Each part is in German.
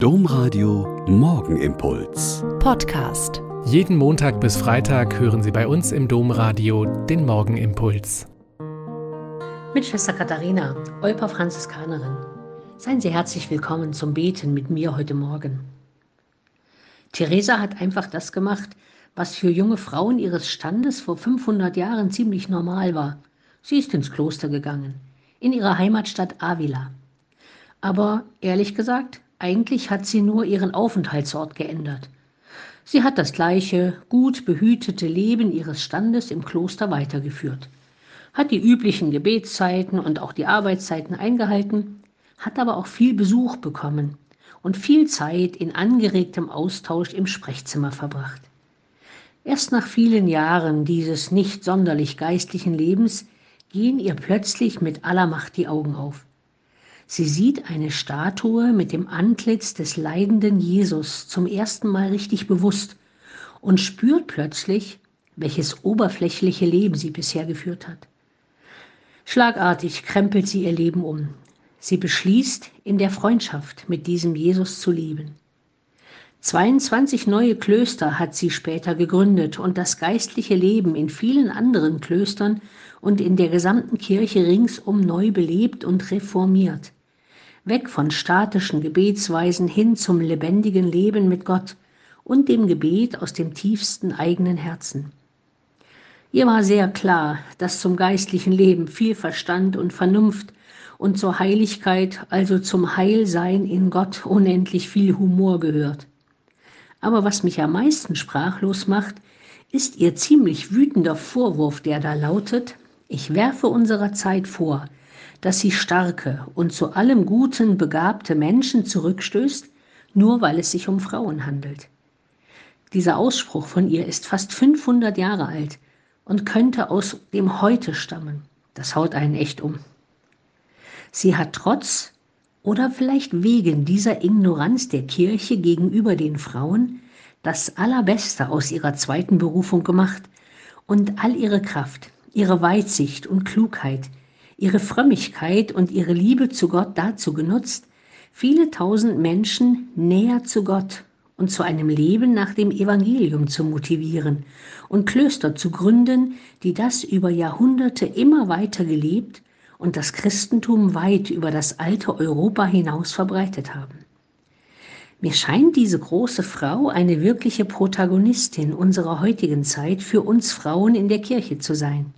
Domradio Morgenimpuls. Podcast. Jeden Montag bis Freitag hören Sie bei uns im Domradio den Morgenimpuls. Mit Schwester Katharina, Olper Franziskanerin. Seien Sie herzlich willkommen zum Beten mit mir heute Morgen. Theresa hat einfach das gemacht, was für junge Frauen ihres Standes vor 500 Jahren ziemlich normal war. Sie ist ins Kloster gegangen, in ihrer Heimatstadt Avila. Aber ehrlich gesagt, eigentlich hat sie nur ihren Aufenthaltsort geändert. Sie hat das gleiche, gut behütete Leben ihres Standes im Kloster weitergeführt, hat die üblichen Gebetszeiten und auch die Arbeitszeiten eingehalten, hat aber auch viel Besuch bekommen und viel Zeit in angeregtem Austausch im Sprechzimmer verbracht. Erst nach vielen Jahren dieses nicht sonderlich geistlichen Lebens gehen ihr plötzlich mit aller Macht die Augen auf. Sie sieht eine Statue mit dem Antlitz des leidenden Jesus zum ersten Mal richtig bewusst und spürt plötzlich, welches oberflächliche Leben sie bisher geführt hat. Schlagartig krempelt sie ihr Leben um. Sie beschließt, in der Freundschaft mit diesem Jesus zu leben. 22 neue Klöster hat sie später gegründet und das geistliche Leben in vielen anderen Klöstern und in der gesamten Kirche ringsum neu belebt und reformiert weg von statischen Gebetsweisen hin zum lebendigen Leben mit Gott und dem Gebet aus dem tiefsten eigenen Herzen. Ihr war sehr klar, dass zum geistlichen Leben viel Verstand und Vernunft und zur Heiligkeit, also zum Heilsein in Gott, unendlich viel Humor gehört. Aber was mich am meisten sprachlos macht, ist ihr ziemlich wütender Vorwurf, der da lautet, ich werfe unserer Zeit vor, dass sie starke und zu allem Guten begabte Menschen zurückstößt, nur weil es sich um Frauen handelt. Dieser Ausspruch von ihr ist fast 500 Jahre alt und könnte aus dem Heute stammen. Das haut einen echt um. Sie hat trotz oder vielleicht wegen dieser Ignoranz der Kirche gegenüber den Frauen das Allerbeste aus ihrer zweiten Berufung gemacht und all ihre Kraft, ihre Weitsicht und Klugheit ihre Frömmigkeit und ihre Liebe zu Gott dazu genutzt, viele tausend Menschen näher zu Gott und zu einem Leben nach dem Evangelium zu motivieren und Klöster zu gründen, die das über Jahrhunderte immer weiter gelebt und das Christentum weit über das alte Europa hinaus verbreitet haben. Mir scheint diese große Frau eine wirkliche Protagonistin unserer heutigen Zeit für uns Frauen in der Kirche zu sein.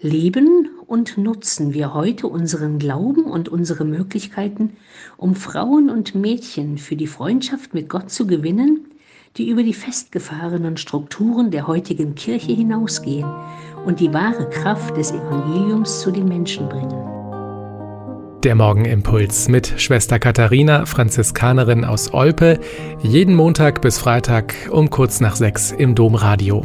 Leben und nutzen wir heute unseren Glauben und unsere Möglichkeiten, um Frauen und Mädchen für die Freundschaft mit Gott zu gewinnen, die über die festgefahrenen Strukturen der heutigen Kirche hinausgehen und die wahre Kraft des Evangeliums zu den Menschen bringen. Der Morgenimpuls mit Schwester Katharina, Franziskanerin aus Olpe, jeden Montag bis Freitag um kurz nach sechs im Domradio.